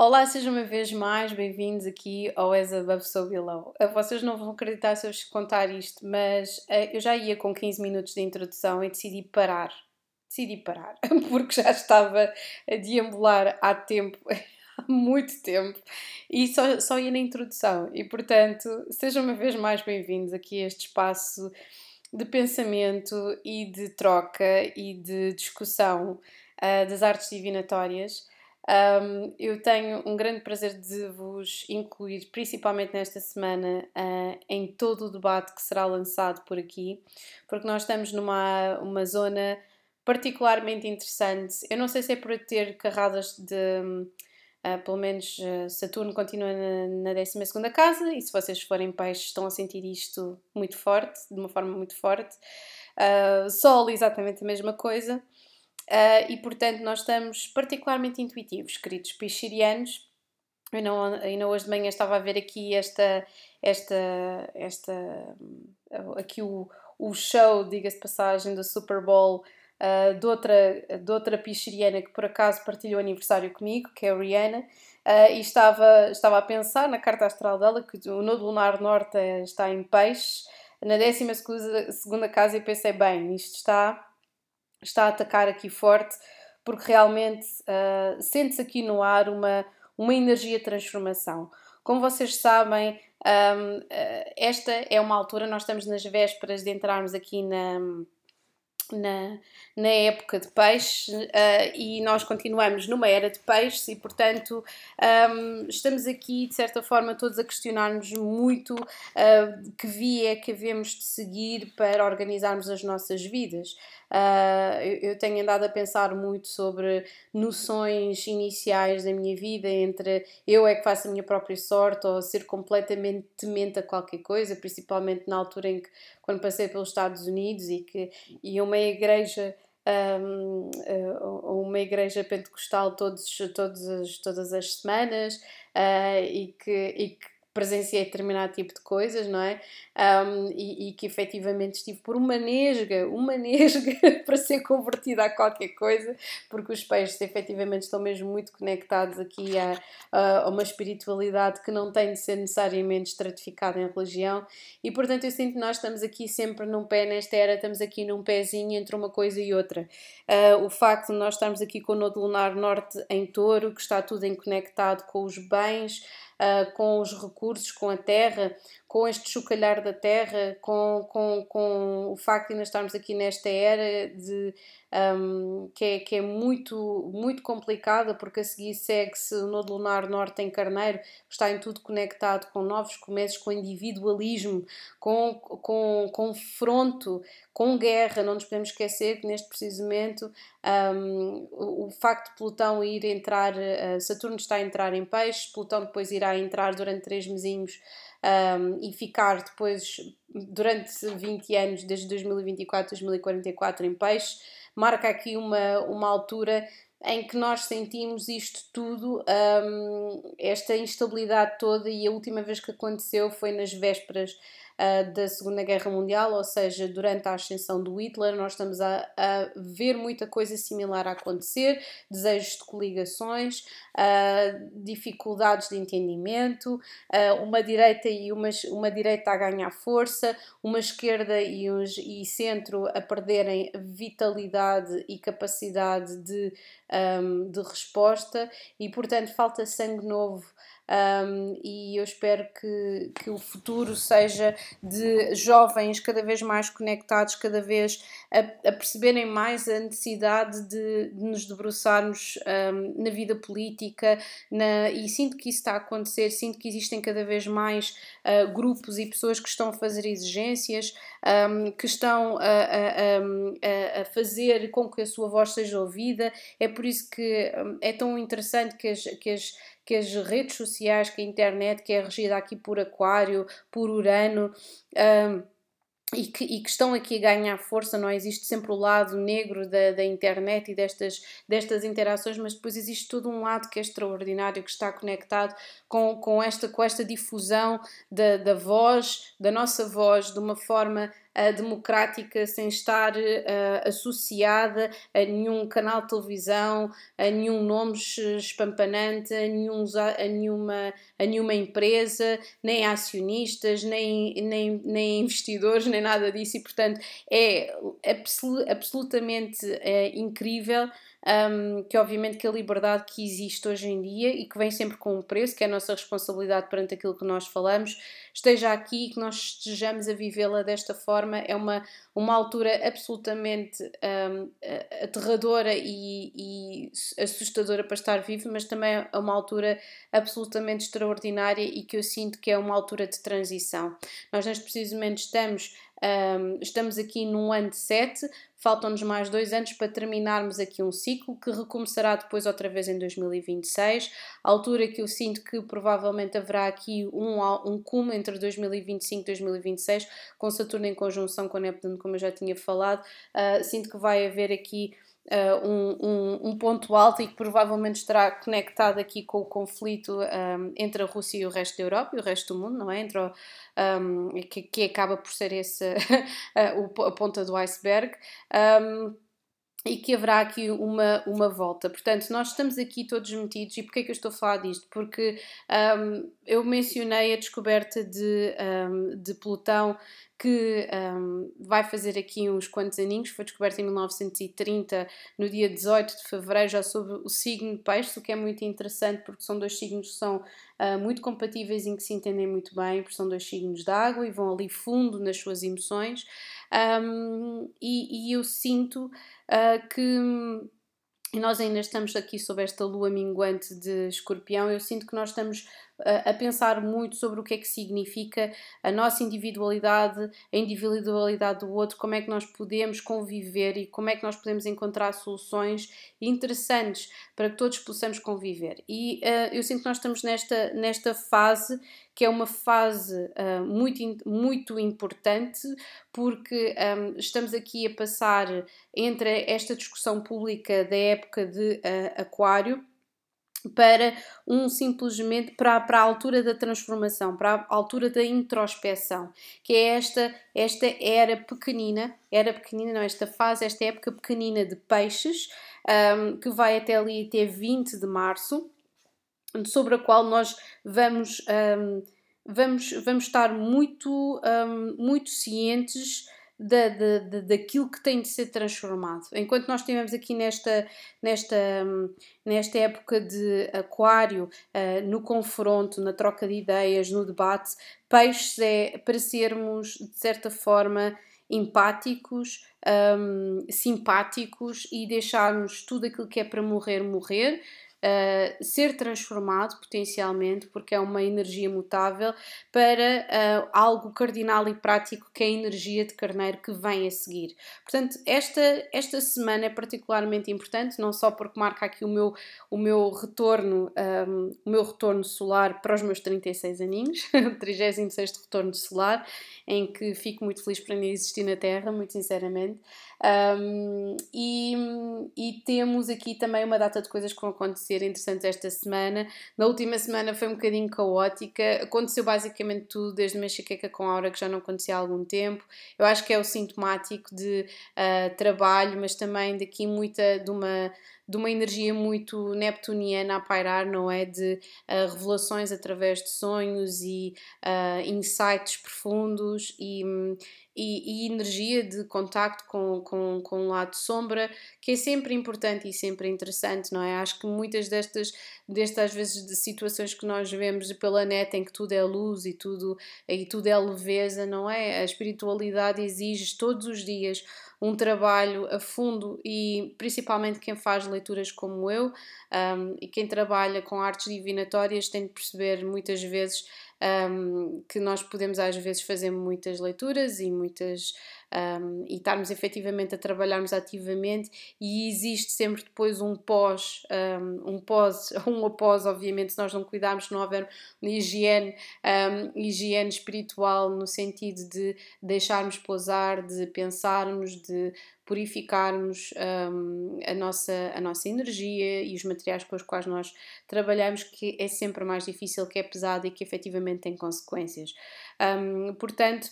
Olá, sejam uma vez mais bem-vindos aqui ao As Above So Below. Eh, vocês não vão acreditar se eu vos contar isto, mas uh, eu já ia com 15 minutos de introdução e decidi parar. Decidi parar, porque já estava a deambular há tempo, há muito tempo, e só, só ia na introdução. E portanto, sejam uma vez mais bem-vindos aqui a este espaço de pensamento e de troca e de discussão uh, das artes divinatórias. Um, eu tenho um grande prazer de vos incluir, principalmente nesta semana, uh, em todo o debate que será lançado por aqui, porque nós estamos numa uma zona particularmente interessante. Eu não sei se é por ter carradas de. Uh, pelo menos uh, Saturno continua na, na 12 casa, e se vocês forem peixes, estão a sentir isto muito forte, de uma forma muito forte. Sol, exatamente a mesma coisa. Uh, e portanto, nós estamos particularmente intuitivos, queridos pichirianos. Eu não, ainda hoje de manhã estava a ver aqui esta, esta, esta aqui o, o show, diga-se passagem, do Super Bowl uh, de, outra, de outra pichiriana que por acaso partilhou aniversário comigo, que é a Rihanna, uh, e estava, estava a pensar na carta astral dela que o nodo lunar norte está em peixe, na 12 segunda casa, e pensei, bem, isto está está a atacar aqui forte, porque realmente uh, sente-se aqui no ar uma, uma energia de transformação. Como vocês sabem, um, ah, esta é uma altura, nós estamos nas vésperas de entrarmos aqui na, na, na época de peixe uh, e nós continuamos numa era de peixes e, portanto, um, estamos aqui, de certa forma, todos a questionar-nos muito uh, que via é que havemos de seguir para organizarmos as nossas vidas. Uh, eu, tenho andado a pensar muito sobre noções iniciais da minha vida entre eu é que faço a minha própria sorte ou ser completamente temente a qualquer coisa, principalmente na altura em que, quando passei pelos Estados Unidos e que e uma igreja um, uma igreja pentecostal todos, todos as, todas as semanas uh, e, que, e que presenciei determinado tipo de coisas, não é? Um, e, e, que efetivamente estive por uma nesga, uma nesga para ser convertida a qualquer coisa, porque os peixes efetivamente estão mesmo muito conectados aqui a, a, uma espiritualidade que não tem de ser necessariamente estratificada em religião, e portanto eu sinto que nós estamos aqui sempre num pé nesta era, estamos aqui num pezinho entre uma coisa e outra. Uh, o facto de nós estarmos aqui com o Nodo Lunar Norte em touro, que está tudo em conectado com os bens uh, com os recursos, com a terra, com este chocalhar da terra, com, com, com o facto de ainda estarmos aqui nesta era de, um, que, é, que é muito, muito complicada, porque a seguir segue-se o Nodo Lunar Norte em Carneiro, que está em tudo conectado com novos começos, com individualismo, com, com confronto, com guerra. Não nos podemos esquecer que neste preciso momento um, o, o, facto de Plutão ir entrar, uh, Saturno está a entrar em peixes, Plutão depois irá entrar durante três mesinhos um, e ficar depois durante 20 anos, desde 2024 a 2044 em peixe, marca aqui uma, uma altura em que nós sentimos isto tudo, um, esta instabilidade toda, e a última vez que aconteceu foi nas vésperas uh, da Segunda Guerra Mundial, ou seja, durante a ascensão do Hitler, nós estamos a, a ver muita coisa similar a acontecer, desejos de coligações, uh, dificuldades de entendimento, uh, uma direita e uma, uma direita a ganhar força, uma esquerda e, uns, e centro a perderem vitalidade e capacidade de, um, de resposta e, portanto, falta sangue novo um, e eu espero que, que o futuro seja de jovens cada vez mais conectados, cada vez a, a perceberem mais a necessidade de, de nos debruçarmos um, na vida política na, e sinto que isso está a acontecer, sinto que existem cada vez mais uh, grupos e pessoas que estão a fazer exigências, um, que estão a, a, a, fazer com que a sua voz seja ouvida. É por isso que é tão interessante que as, que as que as redes sociais, que a internet, que é regida aqui por Aquário, por Urano, um, e que, e que, estão aqui a ganhar força, não é? existe sempre o lado negro da, da internet e destas, destas interações, mas depois existe todo um lado que é extraordinário, que está conectado com, com, esta, com esta difusão da, da voz, da nossa voz, de uma forma democrática, sem estar uh, associada a nenhum canal de televisão, a nenhum nome espampanante, a, nenhum, a, nenhuma, a nenhuma empresa, nem acionistas, nem, nem, nem investidores, nem nada disso, e portanto é absolutamente é, incrível um, que obviamente que a liberdade que existe hoje em dia e que vem sempre com um preço, que é a nossa responsabilidade perante aquilo que nós falamos, esteja aqui e que nós estejamos a vivê-la desta forma. É uma, uma altura absolutamente um, aterradora e, e, assustadora para estar vivo, mas também é uma altura absolutamente extraordinária e que eu sinto que é uma altura de transição. Nós neste preciso momento estamos um, estamos aqui num ano de 7, faltam-nos mais dois anos para terminarmos aqui um ciclo que recomeçará depois outra vez em 2026, altura que eu sinto que provavelmente haverá aqui um, um cume entre 2025 e 2026, com Saturno em conjunção com Neptuno, como eu já tinha falado, uh, sinto que vai haver aqui uh, um, um, um, ponto alto e que provavelmente estará conectado aqui com o conflito um, entre a Rússia e o resto da Europa e o resto do mundo, não é? Entre o, que, que, acaba por ser esse a ponta do iceberg e que haverá aqui uma, uma volta. Portanto, nós estamos aqui todos metidos. E porquê é que eu estou a falar disto? Porque um, eu mencionei a descoberta de, um, de Plutão que um, vai fazer aqui uns quantos aninhos, foi descoberta em 1930, no dia 18 de fevereiro, já sobre o signo de peixe, o que é muito interessante porque são dois signos que são uh, muito compatíveis e que se entendem muito bem, porque são dois signos de água e vão ali fundo nas suas emoções. Um, e, e, eu sinto uh, que e nós ainda estamos aqui sob esta lua minguante de escorpião, eu sinto que nós estamos a pensar muito sobre o que é que significa a nossa individualidade, a individualidade do outro, como é que nós podemos conviver e como é que nós podemos encontrar soluções interessantes para que todos possamos conviver. E uh, eu sinto que nós estamos nesta, nesta fase que é uma fase uh, muito, muito importante porque um, estamos aqui a passar entre esta discussão pública da época de uh, Aquário para um simplesmente para, para a altura da transformação, para a altura da introspeção, que é esta esta era pequenina, era pequenina, não, esta fase, esta época pequenina de peixes, um, que vai até ali até 20 de março, sobre a qual nós vamos, um, vamos, vamos estar muito, um, muito cientes da, da, da, daquilo que tem de ser transformado. Enquanto nós estivemos aqui nesta, nesta, nesta época de aquário, uh, no confronto, na troca de ideias, no debate, peixes é para sermos, de certa forma, empáticos, um, simpáticos e deixarmos tudo aquilo que é para morrer, morrer uh, ser transformado potencialmente, porque é uma energia mutável, para uh, algo cardinal e prático que é a energia de carneiro que vem a seguir. Portanto, esta, esta semana é particularmente importante, não só porque marca aqui o meu, o meu retorno, um, o meu retorno solar para os meus 36 aninhos, o 36 retorno solar, em que fico muito feliz por ainda existir na Terra, muito sinceramente. Um, e, e, temos aqui também uma data de coisas que vão acontecer interessantes esta semana. Na última semana foi um bocadinho caótica, aconteceu basicamente tudo, desde uma enxaqueca com aura que já não acontecia há algum tempo. Eu acho que é o sintomático de uh, trabalho, mas também daqui muita de uma de uma energia muito neptuniana a pairar, não é? De uh, revelações através de sonhos e uh, insights profundos e, e, e, energia de contacto com, com, com um lado sombra, que é sempre importante e sempre interessante, não é? Acho que muitas destas, destas vezes, de situações que nós vemos pela net em que tudo é luz e tudo, e tudo é leveza, não é? A espiritualidade exige todos os dias um trabalho a fundo e principalmente quem faz leituras como eu um, e quem trabalha com artes divinatórias tem de perceber muitas vezes um, que nós podemos às vezes fazer muitas leituras e muitas um, e estarmos efetivamente a trabalharmos ativamente. E existe sempre depois um pós, um, pós, um após, obviamente, se nós não cuidarmos, se não houver higiene, um, higiene espiritual no sentido de deixarmos pousar, de pensarmos, de purificarmos um, a, nossa, a nossa energia e os materiais com os quais nós trabalhamos, que é sempre mais difícil, que é pesado e que efetivamente tem consequências. Um, portanto,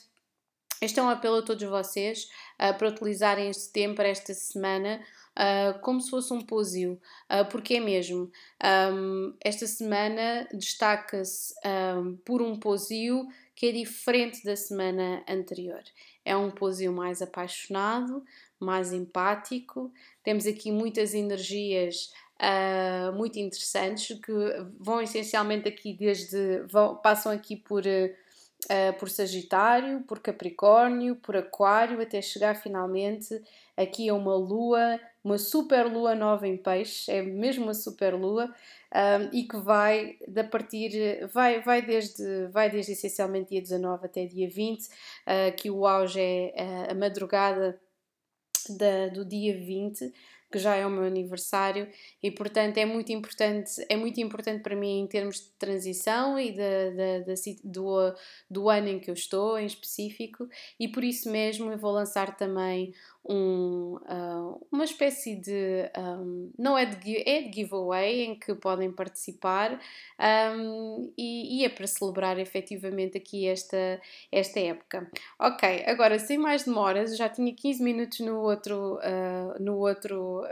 este é um apelo a todos vocês uh, para utilizarem este tempo, esta semana, uh, como se fosse um posio, uh, porque é mesmo. Um, esta semana destaca-se um, por um posio que é diferente da semana anterior. É um posio mais apaixonado, mais empático. Temos aqui muitas energias uh, muito interessantes que vão essencialmente aqui desde vão, passam aqui por uh, por Sagitário, por Capricórnio, por Aquário, até chegar finalmente aqui a uma lua, uma super lua nova em peixe, é mesmo uma super lua, um, e que vai a partir, vai, vai, desde, vai desde essencialmente dia 19 até dia 20, uh, que o auge é a madrugada da, do dia 20 que já é o meu aniversário e portanto é muito importante é muito importante para mim em termos de transição e de, do, do ano em que eu estou em específico e por isso mesmo eu vou lançar também um, uh, uma espécie de um, não é de, é de giveaway em que podem participar um, e, e, é para celebrar efetivamente aqui esta, esta época. Ok, agora sem mais demoras, já tinha 15 minutos no outro, uh, no outro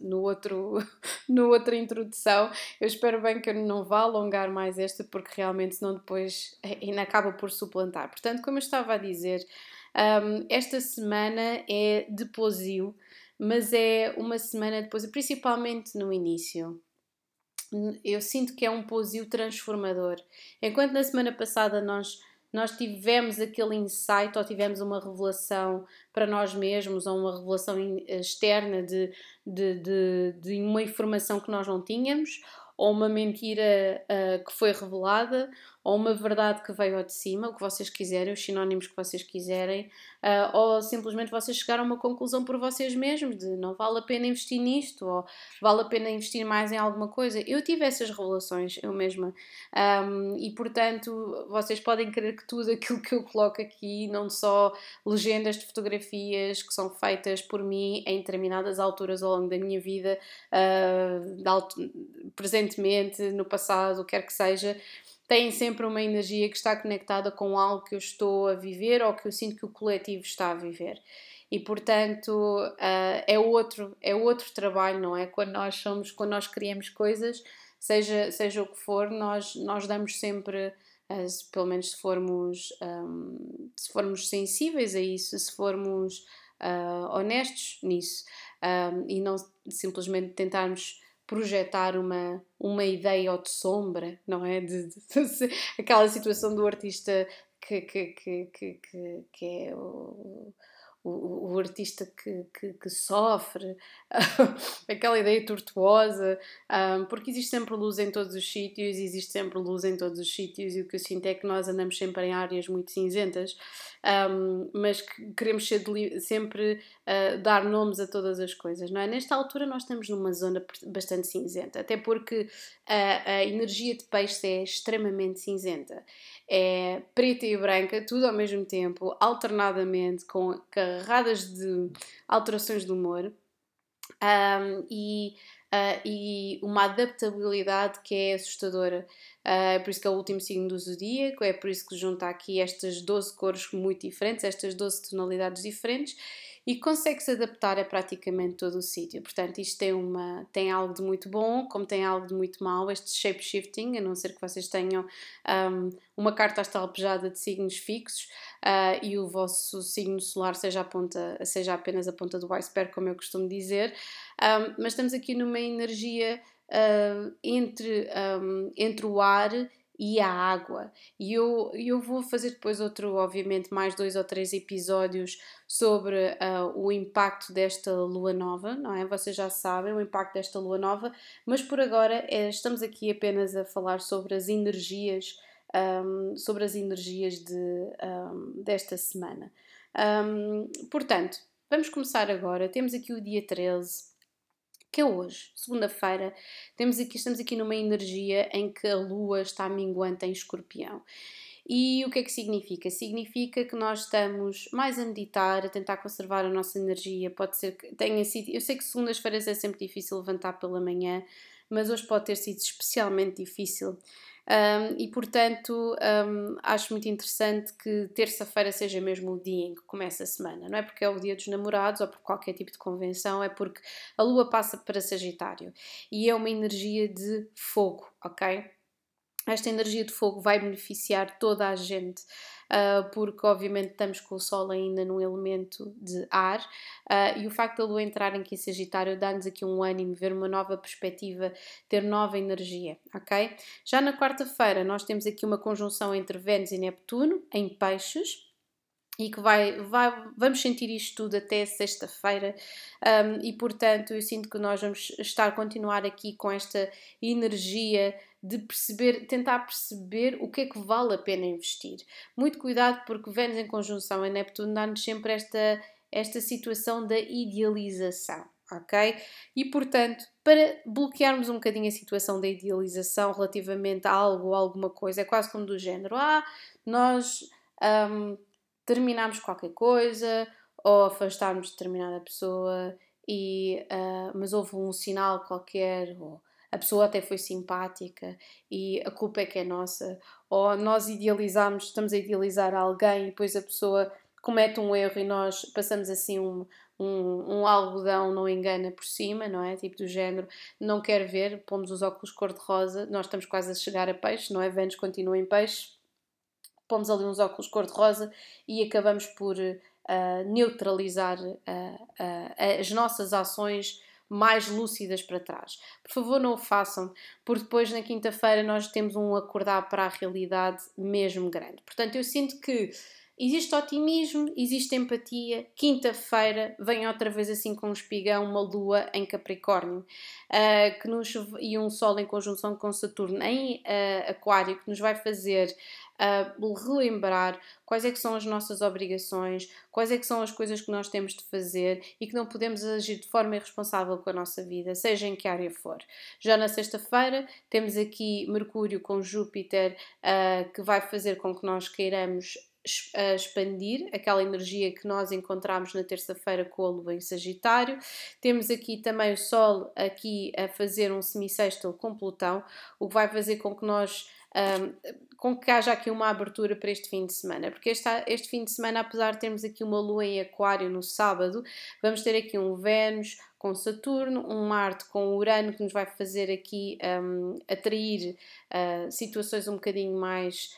no outro no outra introdução. Eu espero bem que eu não vá alongar mais esta, porque realmente senão depois ainda acaba por suplantar. Portanto, como eu estava a dizer, um, esta semana é de posio, mas é uma semana depois, principalmente no início. Eu sinto que é um posio transformador. Enquanto na semana passada nós nós tivemos aquele insight ou tivemos uma revelação para nós mesmos ou uma revelação externa de, de, de, de uma informação que nós não tínhamos ou uma mentira uh, que foi revelada, ou uma verdade que veio ao de cima, o que vocês quiserem, os sinónimos que vocês quiserem, uh, ou simplesmente vocês chegaram a uma conclusão por vocês mesmos de não vale a pena investir nisto, ou vale a pena investir mais em alguma coisa. Eu tive essas revelações, eu mesma, um, e portanto vocês podem crer que tudo aquilo que eu coloco aqui, não só legendas de fotografias que são feitas por mim em determinadas alturas ao longo da minha vida, uh, alto, presentemente, no passado, quer que seja, têm sempre uma energia que está conectada com algo que eu estou a viver ou que eu sinto que o coletivo está a viver. E portanto uh, é outro é outro trabalho, não é? Quando nós somos, quando nós criamos coisas, seja seja o que for, nós nós damos sempre uh, se, pelo menos se formos um, se formos sensíveis a isso, se formos uh, honestos nisso um, e não simplesmente tentarmos projetar uma, uma ideia ou de sombra, não é? De, de, de aquela situação do artista que, que, que, que, que é o, o, o artista que, que, que sofre, aquela ideia tortuosa, um, porque existe sempre luz em todos os sítios, existe sempre luz em todos os sítios, e o que eu sinto é que nós andamos sempre em áreas muito cinzentas, um, mas que queremos sempre uh, dar nomes a todas as coisas, não é? Nesta altura nós estamos numa zona bastante cinzenta, até porque a energia de peixe é extremamente cinzenta é preta e branca, tudo ao mesmo tempo, alternadamente, com carradas de alterações de humor um, e, uh, e uma adaptabilidade que é assustadora. Uh, por isso que é o último signo do zodíaco, é por isso que junta aqui estas 12 cores muito diferentes, estas 12 tonalidades diferentes e consegue-se adaptar a praticamente todo o sítio. Portanto, isto tem, uma, tem algo de muito bom, como tem algo de muito mau, este shape shifting, a não ser que vocês tenham um, uma carta astral pejada de signos fixos uh, e o vosso signo solar seja, a ponta, seja apenas a ponta do iceberg, como eu costumo dizer. Um, mas estamos aqui numa energia uh, entre, um, entre o ar e a água. E eu, eu vou fazer depois outro, obviamente, mais dois ou três episódios sobre uh, o impacto desta lua nova, não é? Vocês já sabem o impacto desta lua nova, mas por agora é, estamos aqui apenas a falar sobre as energias, um, sobre as energias de, um, desta semana. Um, portanto, vamos começar agora. Temos aqui o dia 13 que é hoje, segunda-feira, temos aqui, estamos aqui numa energia em que a lua está minguante em escorpião. E o que é que significa? Significa que nós estamos mais a meditar, a tentar conservar a nossa energia. Pode ser que tenha sido. Eu sei que segundas-feiras é sempre difícil levantar pela manhã, mas hoje pode ter sido especialmente difícil. Um, e portanto um, acho muito interessante que terça-feira seja mesmo o dia em que começa a semana, não é porque é o dia dos namorados ou por qualquer tipo de convenção, é porque a lua passa para Sagitário e é uma energia de fogo, ok? Esta energia de fogo vai beneficiar toda a gente uh, porque obviamente estamos com o Sol ainda num elemento de ar uh, e o facto da Lua entrar aqui em Sagitário dá-nos aqui um ânimo, ver uma nova perspectiva, ter nova energia, ok? Já na quarta-feira nós temos aqui uma conjunção entre Vênus e Neptuno em Peixes e que vai, vai, vamos sentir isto tudo até sexta-feira um, e portanto eu sinto que nós vamos estar continuar aqui com esta energia de perceber, tentar perceber o que é que vale a pena investir. Muito cuidado porque Vênus em conjunção a Neptuno dá-nos sempre esta, esta situação da idealização. Ok? E portanto, para bloquearmos um bocadinho a situação da idealização relativamente a algo ou alguma coisa, é quase como do género: ah, nós um, terminamos qualquer coisa ou afastarmos de determinada pessoa, e, uh, mas houve um sinal qualquer, ou a pessoa até foi simpática e a culpa é que é nossa, ou nós idealizamos, estamos a idealizar alguém e depois a pessoa comete um erro e nós passamos assim um, um, um, algodão não engana por cima, não é? Tipo do género, não quer ver, pomos os óculos cor-de-rosa, nós estamos quase a chegar a peixe, não é? Vênus continua em peixe, pomos ali uns óculos cor-de-rosa e acabamos por uh, neutralizar uh, uh, as nossas ações mais lúcidas para trás. Por favor, não o façam, porque depois na quinta-feira nós temos um acordar para a realidade mesmo grande. Portanto, eu sinto que existe otimismo, existe empatia. Quinta-feira vem outra vez assim com um espigão, uma lua em Capricórnio uh, que nos, e um Sol em conjunção com Saturno em uh, Aquário, que nos vai fazer uh, relembrar quais é que são as nossas obrigações, quais é que são as coisas que nós temos de fazer e que não podemos agir de forma irresponsável com a nossa vida, seja em que área for. Já na sexta-feira temos aqui Mercúrio com Júpiter uh, que vai fazer com que nós queiramos a expandir aquela energia que nós encontramos na terça-feira com a lua em Sagitário. Temos aqui também o Sol aqui a fazer um semissextil com Plutão, o que vai fazer com que nós um, com que haja aqui uma abertura para este fim de semana, porque este, este fim de semana, apesar de termos aqui uma lua em Aquário no sábado, vamos ter aqui um Vênus com Saturno, um Marte com Urano que nos vai fazer aqui um, atrair uh, situações um bocadinho mais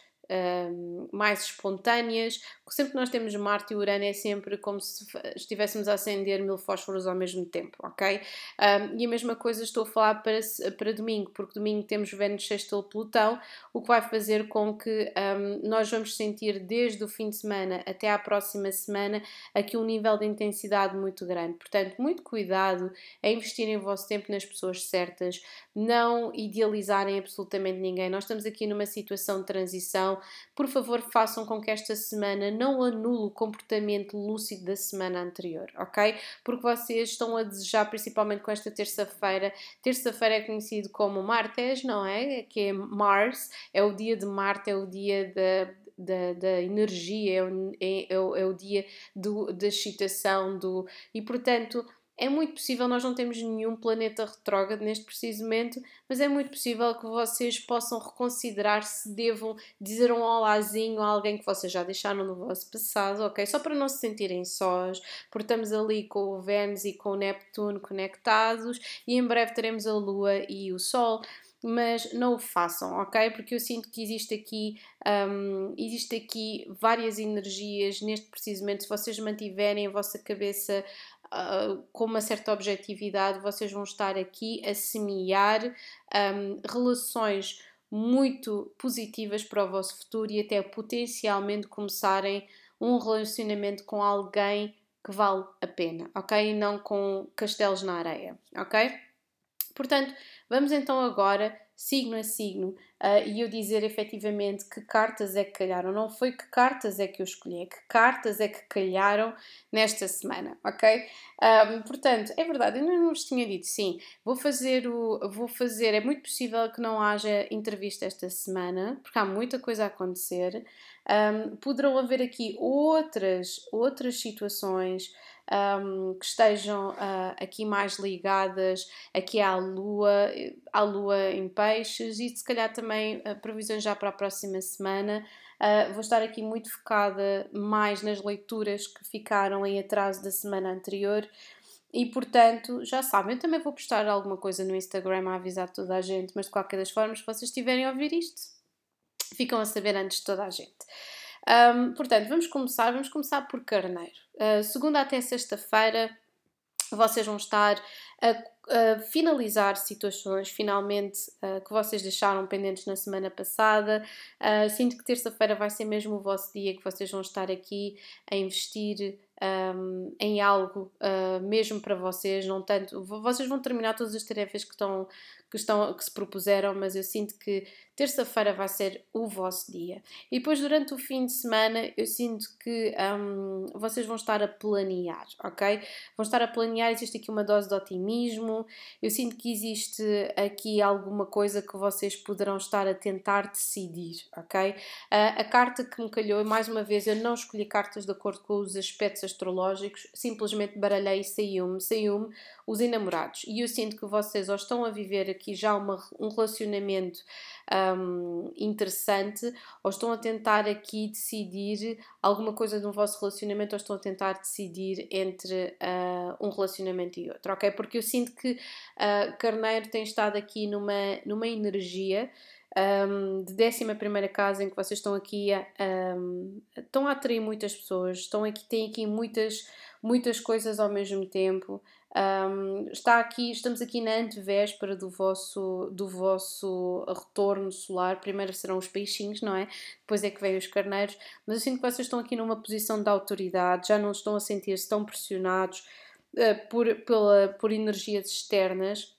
mais espontâneas. Sempre que nós temos Marte e Urano é sempre como se estivéssemos a acender mil fósforos ao mesmo tempo, ok? Um, e a mesma coisa estou a falar para, para domingo, porque domingo temos Vênus sextil Plutão, o que vai fazer com que um, nós vamos sentir desde o fim de semana até à próxima semana aqui um nível de intensidade muito grande. Portanto, muito cuidado a investirem o vosso tempo nas pessoas certas, não idealizarem absolutamente ninguém. Nós estamos aqui numa situação de transição por favor, façam com que esta semana não anule o comportamento lúcido da semana anterior, ok? Porque vocês estão a desejar, principalmente com esta terça-feira, terça-feira é conhecido como Martes, não é? Que é Mars, é o dia de Marte, é o dia da da, da energia, é o, é, é, o, é o dia do, da excitação, do, e portanto é muito possível, nós não temos nenhum planeta retrógrado neste preciso momento, mas é muito possível que vocês possam reconsiderar se devam dizer um olazinho a alguém que vocês já deixaram no vosso passado, ok? Só para não se sentirem sós, porque estamos ali com o Vênus e com o Neptuno conectados e em breve teremos a Lua e o Sol mas não o façam, ok? Porque eu sinto que existe aqui, um, existe aqui várias energias neste preciso momento. Se vocês mantiverem a vossa cabeça uh, com uma certa objetividade, vocês vão estar aqui a semear um, relações muito positivas para o vosso futuro e até potencialmente começarem um relacionamento com alguém que vale a pena, ok? E não com castelos na areia, ok? Portanto, vamos então agora signo a signo uh, e eu dizer efetivamente que cartas é que calharam. Não foi que cartas é que eu escolhi, é que cartas é que calharam nesta semana, ok? Um, portanto, é verdade, eu não vos tinha dito, sim, vou fazer o. Vou fazer, é muito possível que não haja entrevista esta semana, porque há muita coisa a acontecer. Um, poderão haver aqui outras, outras situações um, que estejam uh, aqui mais ligadas aqui à lua, à lua em peixes e se calhar também uh, previsões já para a próxima semana. Uh, vou estar aqui muito focada mais nas leituras que ficaram em atraso da semana anterior. E portanto, já sabem, eu também vou postar alguma coisa no Instagram a avisar toda a gente, mas de qualquer das formas, se vocês estiverem a ouvir isto, ficam a saber antes de toda a gente. Um, portanto, vamos começar, vamos começar por Carneiro. Uh, segunda até sexta-feira, vocês vão estar a, a finalizar situações finalmente uh, que vocês deixaram pendentes na semana passada. Uh, sinto que terça-feira vai ser mesmo o vosso dia que vocês vão estar aqui a investir um, em algo uh, mesmo para vocês, não tanto. Vocês vão terminar todas as tarefas que estão, que estão que se propuseram, mas eu sinto que terça-feira vai ser o vosso dia. E depois, durante o fim de semana, eu sinto que um, vocês vão estar a planear, ok? Vão estar a planear, existe aqui uma dose de otimismo, eu sinto que existe aqui alguma coisa que vocês poderão estar a tentar decidir, ok? Uh, a carta que me calhou, mais uma vez, eu não escolhi cartas de acordo com os aspectos astrológicos, simplesmente baralhei e saiu-me, saiu-me os enamorados. E eu sinto que vocês ou estão a viver aqui já uma, um relacionamento um, interessante, ou estão a tentar aqui decidir alguma coisa no vosso relacionamento, ou estão a tentar decidir entre uh, um relacionamento e outro, ok? Porque eu sinto que uh, Carneiro tem estado aqui numa, numa energia. Um, de 11 casa em que vocês estão aqui a, um, estão a atrair muitas pessoas, estão aqui, têm aqui muitas, muitas coisas ao mesmo tempo. Um, está aqui, estamos aqui na antevéspera do vosso, do vosso retorno solar. Primeiro serão os peixinhos, não é? Depois é que vêm os carneiros. Mas eu sinto que vocês estão aqui numa posição de autoridade, já não estão a sentir-se tão pressionados uh, por, pela, por energias externas.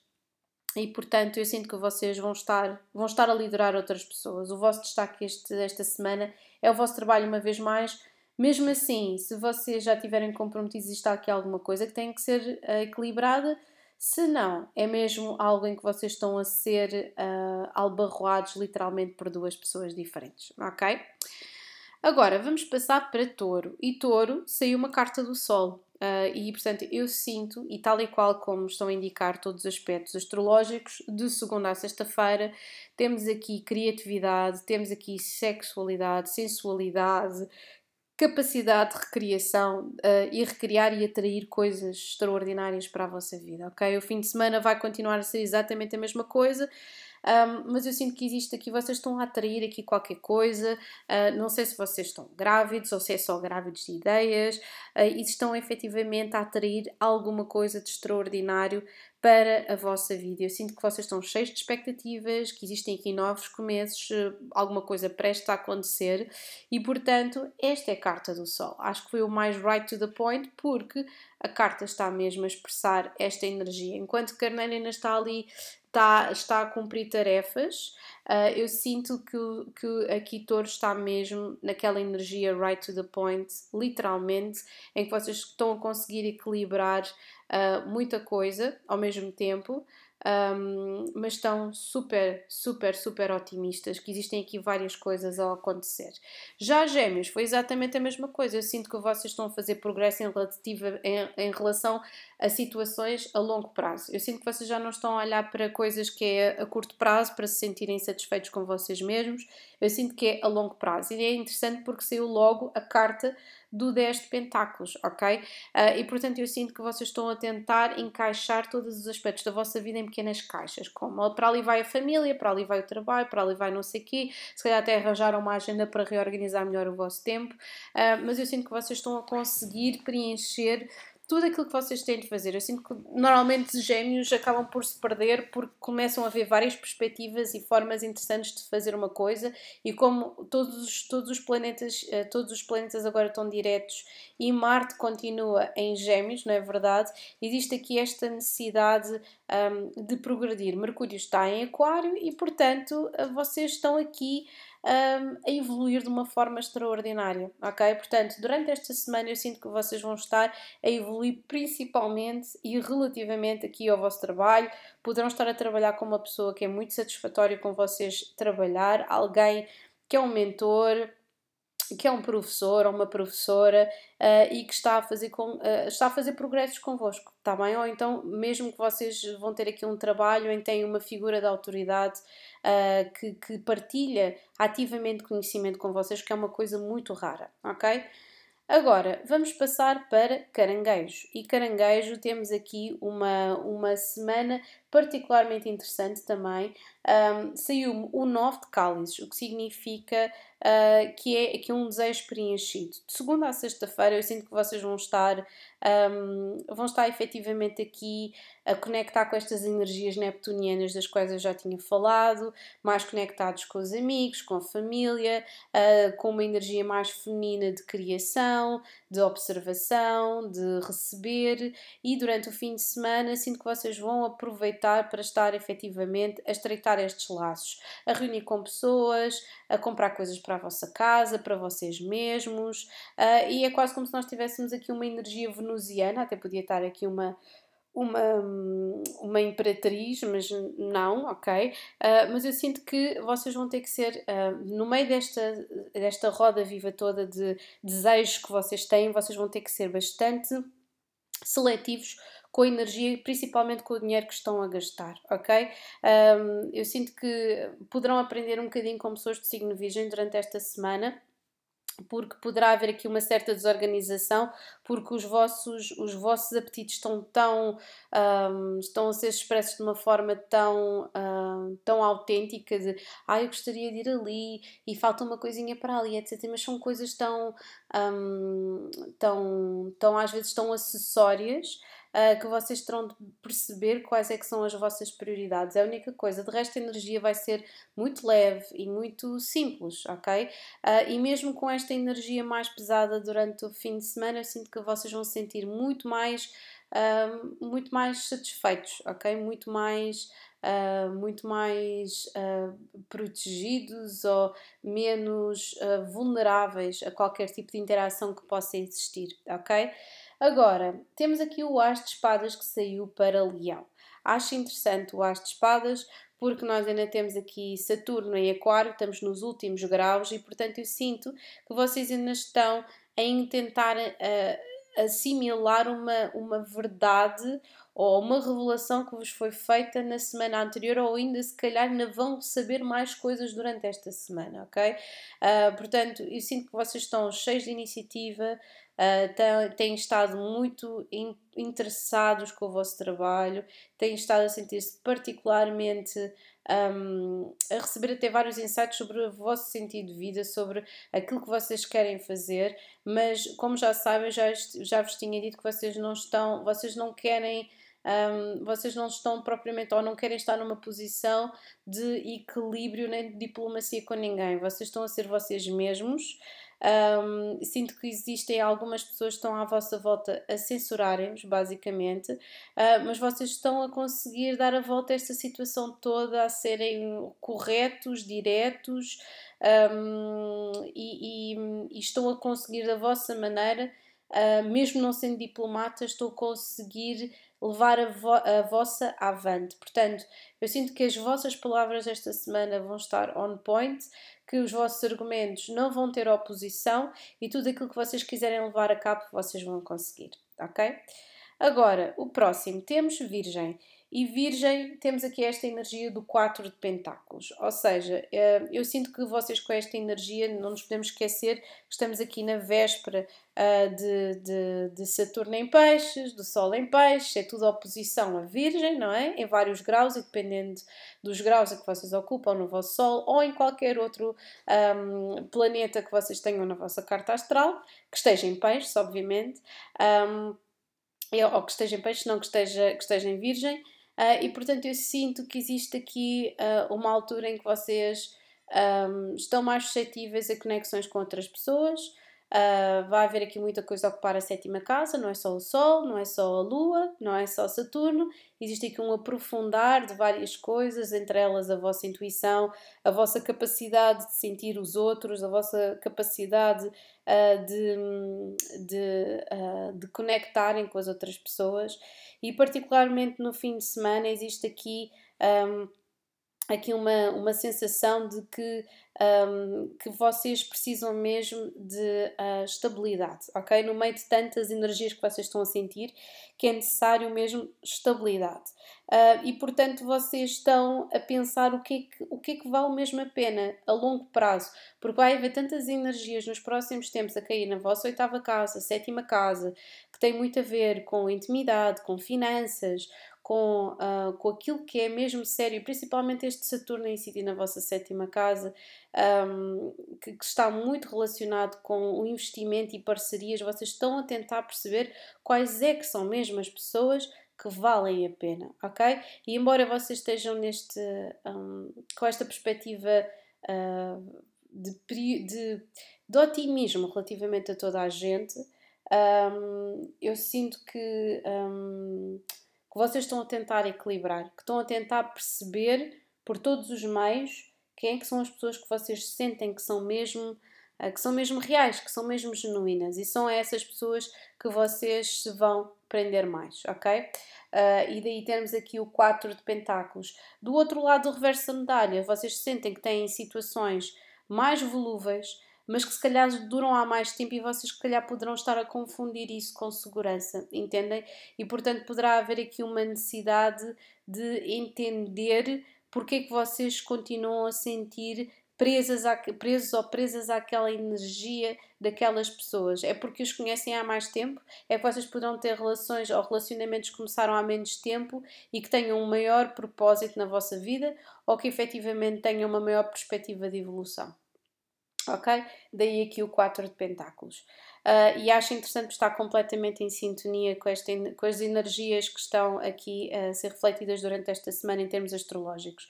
E portanto, eu sinto que vocês vão estar, vão estar a liderar outras pessoas. O vosso destaque este, esta semana é o vosso trabalho, uma vez mais mesmo assim, se vocês já tiverem comprometidos e está aqui alguma coisa que tem que ser uh, equilibrada, se não, é mesmo algo em que vocês estão a ser uh, albarroados literalmente por duas pessoas diferentes, ok? Agora vamos passar para Touro. E Touro saiu uma carta do Sol. Uh, e portanto eu sinto, e tal e qual como estão a indicar todos os aspectos astrológicos, de segunda a sexta-feira, temos aqui criatividade, temos aqui sexualidade, sensualidade, capacidade de recriação uh, e recriar e atrair coisas extraordinárias para a vossa vida, ok? O fim de semana vai continuar a ser exatamente a mesma coisa, um, mas eu sinto que existe aqui, vocês estão a atrair aqui qualquer coisa, uh, não sei se vocês estão grávidos ou se é só grávidos de ideias, uh, e estão efetivamente a atrair alguma coisa de extraordinário para a vossa vida. Eu sinto que vocês estão cheios de expectativas, que existem aqui novos começos, eh, alguma coisa prestes a acontecer e, portanto, esta é a carta do Sol. Acho que foi o mais right to the point porque a carta está mesmo a expressar esta energia. Enquanto Carneiro ainda está ali, está, está a cumprir tarefas, uh, eu sinto que, que aqui Touro está mesmo naquela energia right to the point, literalmente, em que vocês estão a conseguir equilibrar uh, muita coisa ao mesmo tempo, um, mas estão super, super, super otimistas, que existem aqui várias coisas a acontecer. Já Gêmeos, foi exatamente a mesma coisa. Eu sinto que vocês estão a fazer progresso em, relativa, em, em relação a situações a longo prazo. Eu sinto que vocês já não estão a olhar para coisas que é a curto prazo para se sentirem satisfeitos com vocês mesmos. Eu sinto que é a longo prazo. E é interessante porque saiu logo a carta do 10 de pentáculos, ok? Uh, e portanto eu sinto que vocês estão a tentar encaixar todos os aspectos da vossa vida em pequenas caixas, como para ali vai a família, para ali vai o trabalho, para ali vai não sei quê, se calhar até arranjaram uma agenda para reorganizar melhor o vosso tempo, uh, mas eu sinto que vocês estão a conseguir preencher tudo aquilo que vocês têm de fazer. Eu sinto que normalmente gêmeos acabam por se perder porque começam a ver várias perspectivas e formas interessantes de fazer uma coisa e como todos os, todos os planetas eh, todos os planetas agora estão diretos e Marte continua em gêmeos, não é verdade? Existe aqui esta necessidade um, de progredir. Mercúrio está em aquário e portanto vocês estão aqui um, a evoluir de uma forma extraordinária, ok? Portanto, durante esta semana eu sinto que vocês vão estar a evoluir principalmente e relativamente aqui ao vosso trabalho, poderão estar a trabalhar com uma pessoa que é muito satisfatória com vocês trabalhar, alguém que é um mentor, que é um professor ou uma professora uh, e que está a, fazer com, uh, está a fazer progressos convosco, está bem? Ou então, mesmo que vocês vão ter aqui um trabalho em que tem uma figura de autoridade uh, que, que partilha ativamente conhecimento com vocês, que é uma coisa muito rara, ok? Agora, vamos passar para caranguejo. E caranguejo temos aqui uma, uma semana particularmente interessante também. Um, Saiu-me o 9 de cálices, o que significa uh, que é aqui um desejo preenchido. De segunda a sexta-feira eu sinto que vocês vão estar, um, vão estar efetivamente aqui a conectar com estas energias neptunianas das quais eu já tinha falado, mais conectados com os amigos, com a família, uh, com uma energia mais feminina de criação, de observação, de receber e durante o fim de semana sinto que vocês vão aproveitar para estar efetivamente a estreitar estes laços, a reunir com pessoas, a comprar coisas para a vossa casa, para vocês mesmos, uh, e é quase como se nós tivéssemos aqui uma energia venusiana, até podia estar aqui uma uma, uma imperatriz, mas não, ok? Uh, mas eu sinto que vocês vão ter que ser, uh, no meio desta, desta roda viva toda de desejos que vocês têm, vocês vão ter que ser bastante seletivos com a energia, principalmente com o dinheiro que estão a gastar, ok? Um, eu sinto que poderão aprender um bocadinho com pessoas de signo virgem durante esta semana porque poderá haver aqui uma certa desorganização, porque os vossos, os vossos apetites estão tão um, estão a ser expressos de uma forma tão, tão autêntica de ah, eu gostaria de ir ali e falta uma coisinha para ali, etc. Mas são coisas tão, um, tão, tão às vezes tão acessórias uh, que vocês terão de perceber quais é que são as vossas prioridades. É a única coisa. De resto, a energia vai ser muito leve e muito simples, ok? Uh, e mesmo com esta energia mais pesada durante o fim de semana, eu sinto que vocês vão se sentir muito mais, uh, muito mais satisfeitos, ok? Muito mais Uh, muito mais uh, protegidos ou menos uh, vulneráveis a qualquer tipo de interação que possa existir, ok? Agora, temos aqui o As de Espadas que saiu para Leão. Acho interessante o As de Espadas porque nós ainda temos aqui Saturno em Aquário, estamos nos últimos graus e, portanto, eu sinto que vocês ainda estão em tentar uh, assimilar uma, uma verdade ou uma revelação que vos foi feita na semana anterior, ou ainda se calhar ainda vão saber mais coisas durante esta semana, ok? Uh, portanto, eu sinto que vocês estão cheios de iniciativa, uh, têm estado muito in, interessados com o vosso trabalho, têm estado a sentir-se particularmente um, a receber até vários insights sobre o vosso sentido de vida, sobre aquilo que vocês querem fazer, mas como já sabem, já, já vos tinha dito que vocês não estão, vocês não querem um, vocês não estão propriamente ou não querem estar numa posição de equilíbrio nem de diplomacia com ninguém. Vocês estão a ser vocês mesmos. Um, sinto que existem algumas pessoas que estão à vossa volta a censurarem-vos, basicamente, uh, mas vocês estão a conseguir dar a volta a esta situação toda, a serem corretos, diretos um, e, e, e estão a conseguir da vossa maneira. Uh, mesmo não sendo diplomata, estou a conseguir levar a, vo a vossa avante. Portanto, eu sinto que as vossas palavras esta semana vão estar on point, que os vossos argumentos não vão ter oposição e tudo aquilo que vocês quiserem levar a cabo vocês vão conseguir, ok? Agora, o próximo temos Virgem. E Virgem, temos aqui esta energia do 4 de Pentáculos. Ou seja, eh, eu sinto que vocês com esta energia, não nos podemos esquecer que estamos aqui na véspera eh, de, de, de Saturno em Peixes, do Sol em Peixes, é tudo oposição a Virgem, não é? Em vários graus e dependendo dos graus a que vocês ocupam no vosso Sol ou em qualquer outro um, ehm, planeta que vocês tenham na vossa carta astral, que esteja em Peixes, obviamente. Um, ehm, ou que esteja em peixe, não que esteja, que esteja em virgem, Uh, e portanto eu sinto que existe aqui uh, uma altura em que vocês um, estão mais suscetíveis a conexões com outras pessoas. Uh, vai haver aqui muita coisa a ocupar a sétima casa, não é só o Sol, não é só a Lua, não é só Saturno, existe aqui um aprofundar de várias coisas, entre elas a vossa intuição, a vossa capacidade de sentir os outros, a vossa capacidade uh, de, de, uh, de conectarem com as outras pessoas. E particularmente no fim de semana existe aqui um, aqui uma, uma sensação de que, um, que vocês precisam mesmo de uh, estabilidade, ok? No meio de tantas energias que vocês estão a sentir, que é necessário mesmo estabilidade. Uh, e portanto vocês estão a pensar o que, é que, o que é que vale mesmo a pena a longo prazo, porque vai haver tantas energias nos próximos tempos a cair na vossa oitava casa, sétima casa, que tem muito a ver com intimidade, com finanças, com, uh, com aquilo que é mesmo sério, principalmente este Saturno em si na vossa sétima casa, um, que, que, está muito relacionado com o investimento e parcerias, vocês estão a tentar perceber quais é que são mesmo as pessoas que valem a pena, ok? E embora vocês estejam neste, um, com esta perspectiva uh, de, de, de otimismo relativamente a toda a gente, um, eu sinto que que vocês estão a tentar equilibrar, que estão a tentar perceber por todos os meios quem é que são as pessoas que vocês sentem que são mesmo eh, que são mesmo reais, que são mesmo genuínas e são essas pessoas que vocês se vão prender mais, ok? Uh, e daí temos aqui o 4 de pentáculos. Do outro lado do reverso da medalha, vocês sentem que têm situações mais volúveis, mas que se calhar duram há mais tempo e vocês se calhar poderão estar a confundir isso com segurança, entendem? E portanto poderá haver aqui uma necessidade de entender porque é que vocês continuam a sentir presas, a, presos ou presas àquela energia daquelas pessoas. É porque os conhecem há mais tempo? É que vocês poderão ter relações ou relacionamentos que começaram há menos tempo e que tenham um maior propósito na vossa vida ou que efetivamente tenham uma maior perspectiva de evolução? Ok? Daí aqui o 4 de Pentáculos. Uh, e acho interessante estar completamente em sintonia com, esta, com as energias que estão aqui a ser refletidas durante esta semana em termos astrológicos.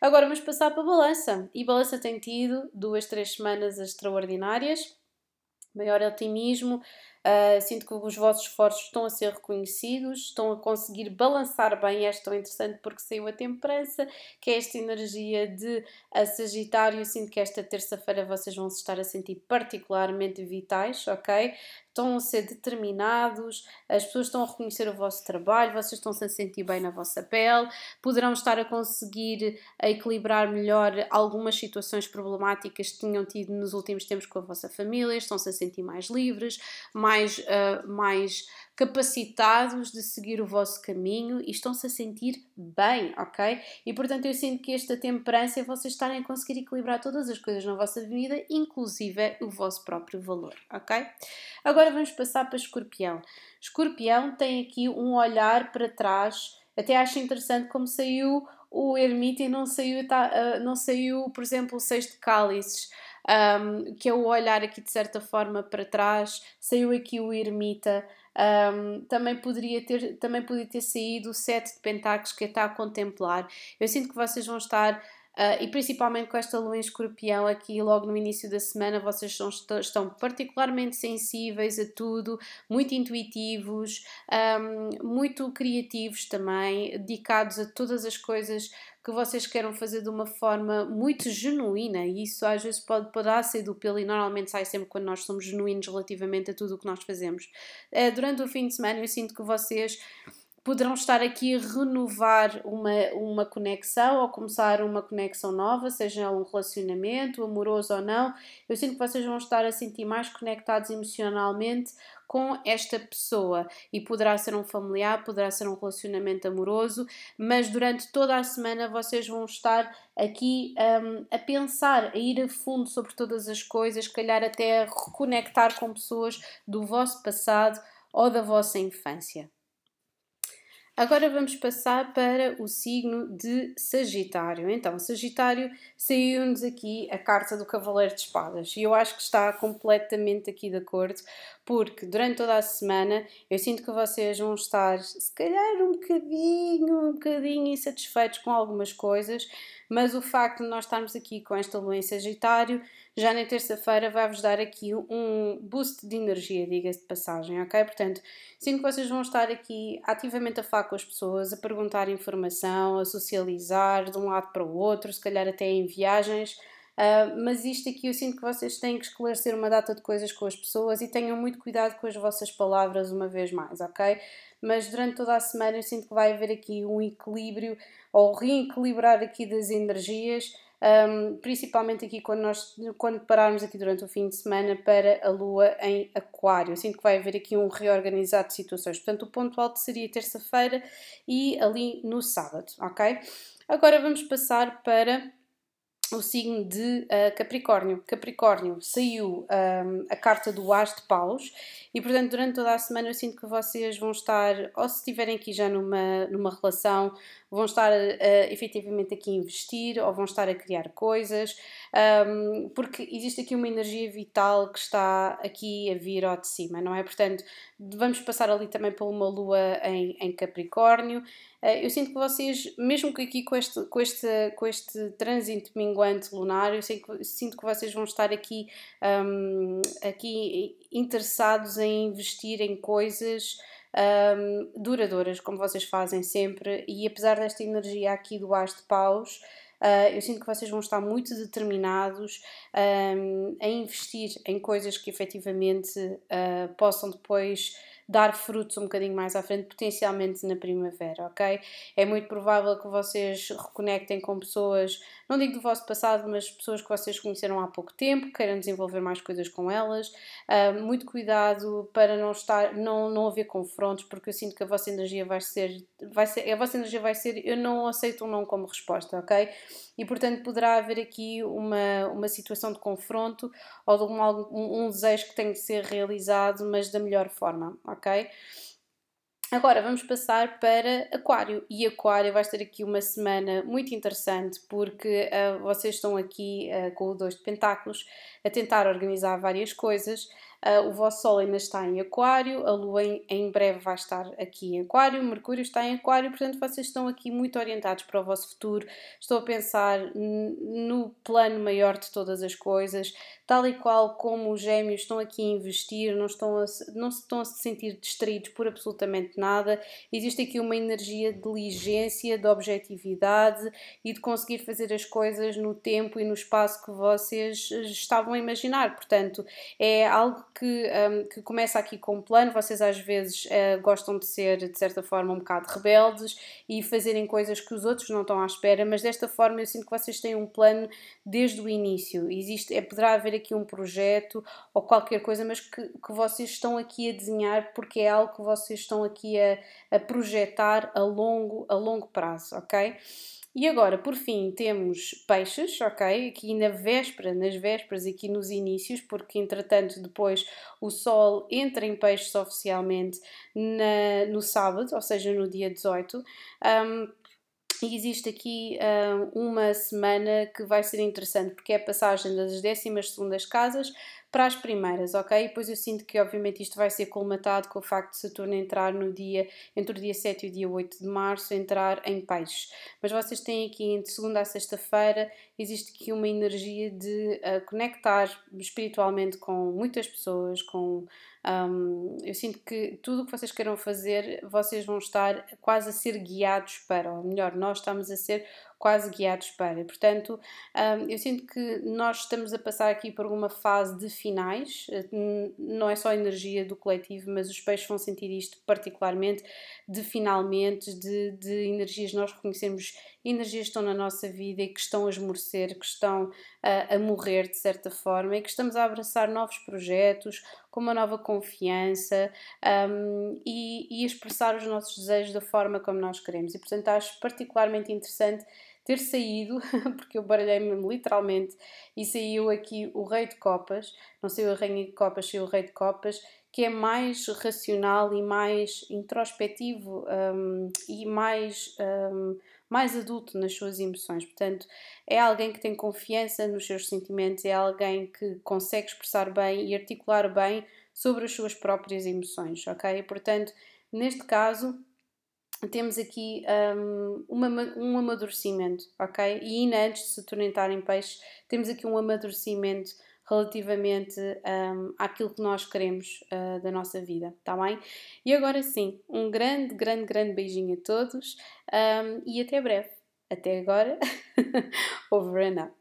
Agora vamos passar para a balança. E balança tem tido duas, três semanas extraordinárias, maior otimismo, Uh, sinto que os vossos esforços estão a ser reconhecidos, estão a conseguir balançar bem. É tão interessante porque saiu a temperança, que é esta energia de Sagitário. Sinto que esta terça-feira vocês vão se estar a sentir particularmente vitais, ok? Estão a ser determinados, as pessoas estão a reconhecer o vosso trabalho, vocês estão-se a sentir bem na vossa pele, poderão estar a conseguir equilibrar melhor algumas situações problemáticas que tinham tido nos últimos tempos com a vossa família, estão-se a sentir mais livres, mais, uh, mais capacitados de seguir o vosso caminho e estão-se a sentir bem, ok? E portanto eu sinto que esta temperança é vocês estarem a conseguir equilibrar todas as coisas na vossa vida, inclusive o vosso próprio valor, ok? Agora vamos passar para Escorpião. Escorpião tem aqui um olhar para trás, até acho interessante como saiu o ermita e não saiu, tá, não saiu por exemplo, o seis de cálices. Um, que é o olhar aqui de certa forma para trás, saiu aqui o ermita, um, também poderia ter também poderia ter saído o sete de pentáculos que está a contemplar. Eu sinto que vocês vão estar Uh, e principalmente com esta lua em escorpião aqui logo no início da semana, vocês são, estão particularmente sensíveis a tudo, muito intuitivos, um, muito criativos também, dedicados a todas as coisas que vocês queiram fazer de uma forma muito genuína e isso às vezes pode poder ser do pelo e normalmente sai sempre quando nós somos genuínos relativamente a tudo o que nós fazemos. Uh, durante o fim de semana eu sinto que vocês poderão estar aqui a renovar uma, uma conexão ou começar uma conexão nova, seja um relacionamento amoroso ou não. Eu sinto que vocês vão estar a sentir mais conectados emocionalmente com esta pessoa e poderá ser um familiar, poderá ser um relacionamento amoroso, mas durante toda a semana vocês vão estar aqui um, a pensar, a ir a fundo sobre todas as coisas, calhar até a reconectar com pessoas do vosso passado ou da vossa infância. Agora vamos passar para o signo de Sagitário. Então, Sagitário saiu-nos aqui a carta do Cavaleiro de Espadas e eu acho que está completamente aqui de acordo, porque durante toda a semana eu sinto que vocês vão estar, se calhar, um bocadinho, um bocadinho insatisfeitos com algumas coisas, mas o facto de nós estarmos aqui com esta lua em Sagitário já na terça-feira vai-vos dar aqui um boost de energia, diga-se de passagem, ok? Portanto, sinto que vocês vão estar aqui ativamente a falar com as pessoas, a perguntar informação, a socializar de um lado para o outro, se calhar até em viagens. Uh, mas isto aqui eu sinto que vocês têm que esclarecer uma data de coisas com as pessoas e tenham muito cuidado com as vossas palavras uma vez mais, ok? Mas durante toda a semana eu sinto que vai haver aqui um equilíbrio ou reequilibrar aqui das energias um, principalmente aqui quando nós quando pararmos aqui durante o fim de semana para a Lua em Aquário. Eu sinto que vai haver aqui um reorganizar de situações. Portanto, o ponto alto seria terça-feira e ali no sábado, ok? Agora vamos passar para o signo de uh, Capricórnio. Capricórnio saiu um, a carta do As de Paus e, portanto, durante toda a semana eu sinto que vocês vão estar, ou se estiverem aqui já numa, numa relação, vão estar uh, efetivamente aqui a investir ou vão estar a criar coisas, um, porque existe aqui uma energia vital que está aqui a vir ao de cima, não é? Portanto, vamos passar ali também por uma lua em, em Capricórnio. Uh, eu sinto que vocês, mesmo que aqui com este, com este, com este trânsito minguante lunar, eu sinto, sinto que vocês vão estar aqui, um, aqui interessados em investir em coisas um, duradouras, como vocês fazem sempre, e apesar desta energia aqui do As de Paus, Uh, eu sinto que vocês vão estar muito determinados um, a investir em coisas que efetivamente uh, possam depois dar frutos um bocadinho mais à frente, potencialmente na primavera, ok? É muito provável que vocês reconectem com pessoas, não digo do vosso passado, mas pessoas que vocês conheceram há pouco tempo, queiram desenvolver mais coisas com elas. Uh, muito cuidado para não estar, não, não haver confrontos, porque eu sinto que a vossa energia vai ser, vai ser, a vossa energia vai ser, eu não aceito um não como resposta, ok? E portanto poderá haver aqui uma, uma situação de confronto ou de um, um, desejo que tem de ser realizado, mas da melhor forma, ok? Ok? Agora vamos passar para Aquário e Aquário vai ter aqui uma semana muito interessante porque uh, vocês estão aqui uh, com o dois de Pentáculos a tentar organizar várias coisas Uh, o vosso Sol ainda está em Aquário, a Lua em, em, breve vai estar aqui em Aquário, Mercúrio está em Aquário, portanto vocês estão aqui muito orientados para o vosso futuro. Estou a pensar no plano maior de todas as coisas, tal e qual como os gêmeos estão aqui a investir, não estão a, não estão a se sentir distraídos por absolutamente nada. Existe aqui uma energia de diligência, de objetividade e de conseguir fazer as coisas no tempo e no espaço que vocês estavam a imaginar. Portanto, é algo que, um, que começa aqui com um plano. Vocês às vezes uh, gostam de ser, de certa forma, um bocado rebeldes e fazerem coisas que os outros não estão à espera, mas desta forma eu sinto que vocês têm um plano desde o início. Existe, é, poderá haver aqui um projeto ou qualquer coisa, mas que, que vocês estão aqui a desenhar porque é algo que vocês estão aqui a, a projetar a longo, a longo prazo, ok? E agora, por fim, temos peixes, ok? Aqui na véspera, nas vésperas, aqui nos inícios, porque entretanto depois o Sol entra em peixes oficialmente na, no sábado, ou seja, no dia 18. Um, e existe aqui uma semana que vai ser interessante porque é a passagem das décimas segundas casas para as primeiras, ok? E depois eu sinto que, obviamente, isto vai ser colmatado com o facto de Saturno entrar no dia, entre o dia 7 e o dia 8 de março, entrar em peixes. Mas vocês têm aqui, entre segunda a sexta-feira, existe aqui uma energia de uh, conectar espiritualmente com muitas pessoas, com um, eu sinto que tudo o que vocês queiram fazer, vocês vão estar quase a ser guiados para, ou melhor, nós estamos a ser quase guiados para. Portanto, um, eu sinto que nós estamos a passar aqui por uma fase de finais, não é só a energia do coletivo, mas os peixes vão sentir isto particularmente, de finalmente, de, de energias, nós reconhecemos energias que estão na nossa vida e que estão a esmorecer, que estão a, a morrer de certa forma e que estamos a abraçar novos projetos com uma nova confiança um, e, e expressar os nossos desejos da forma como nós queremos. E portanto acho particularmente interessante ter saído, porque eu baralhei-me literalmente e saiu aqui o Rei de Copas, não saiu a Rainha de Copas, saiu o Rei de Copas, que é mais racional e mais introspectivo um, e mais, um, mais adulto nas suas emoções. Portanto, é alguém que tem confiança nos seus sentimentos, é alguém que consegue expressar bem e articular bem sobre as suas próprias emoções, ok? Portanto, neste caso, temos aqui um, uma, um amadurecimento, ok? E ainda antes de se tornar em peixe, temos aqui um amadurecimento relativamente um, àquilo que nós queremos uh, da nossa vida, tá bem? E agora sim, um grande, grande, grande beijinho a todos um, e até breve. Até agora, over and out.